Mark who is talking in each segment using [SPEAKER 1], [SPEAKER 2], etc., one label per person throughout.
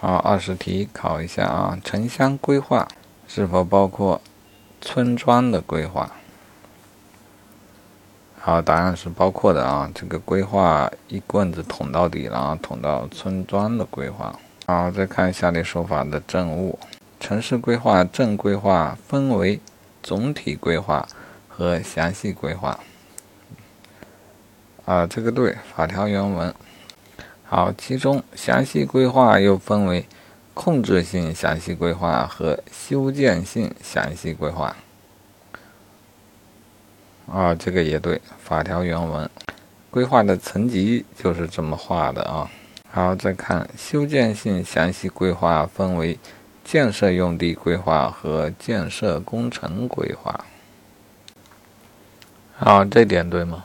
[SPEAKER 1] 好，二十题考一下啊，城乡规划是否包括村庄的规划？好，答案是包括的啊。这个规划一棍子捅到底了啊，捅到村庄的规划。好，再看下列说法的正误：城市规划、镇规划分为总体规划和详细规划。啊，这个对，法条原文。好，其中详细规划又分为控制性详细规划和修建性详细规划。啊，这个也对，法条原文，规划的层级就是这么画的啊。好，再看修建性详细规划分为建设用地规划和建设工程规划。好，这点对吗？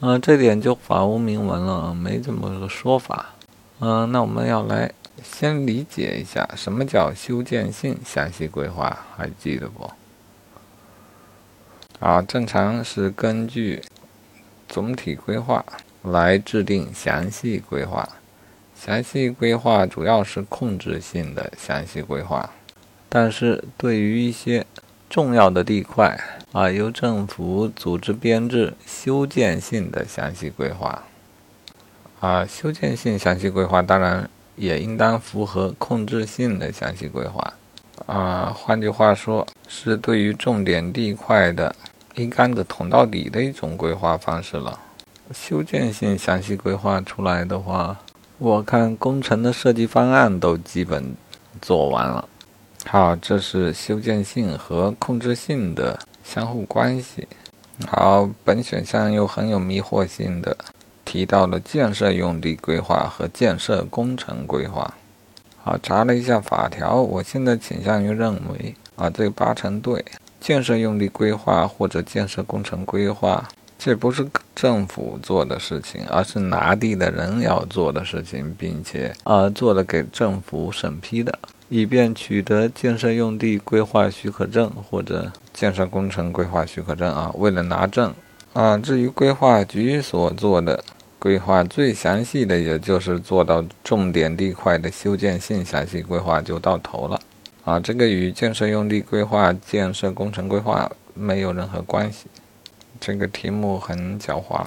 [SPEAKER 1] 嗯，这点就法无明文了，没这么个说法。嗯，那我们要来先理解一下什么叫修建性详细规划，还记得不？啊，正常是根据总体规划来制定详细规划。详细规划主要是控制性的详细规划，但是对于一些重要的地块啊，由政府组织编制修建性的详细规划。啊，修建性详细规划当然也应当符合控制性的详细规划。啊，换句话说，是对于重点地块的。一竿子捅到底的一种规划方式了。修建性详细规划出来的话，我看工程的设计方案都基本做完了。好，这是修建性和控制性的相互关系。好，本选项又很有迷惑性的提到了建设用地规划和建设工程规划。好，查了一下法条，我现在倾向于认为啊，这八成对。建设用地规划或者建设工程规划，这不是政府做的事情，而是拿地的人要做的事情，并且呃做了给政府审批的，以便取得建设用地规划许可证或者建设工程规划许可证啊。为了拿证啊，至于规划局所做的规划最详细的，也就是做到重点地块的修建性详细规划就到头了。啊，这个与建设用地规划、建设工程规划没有任何关系。这个题目很狡猾。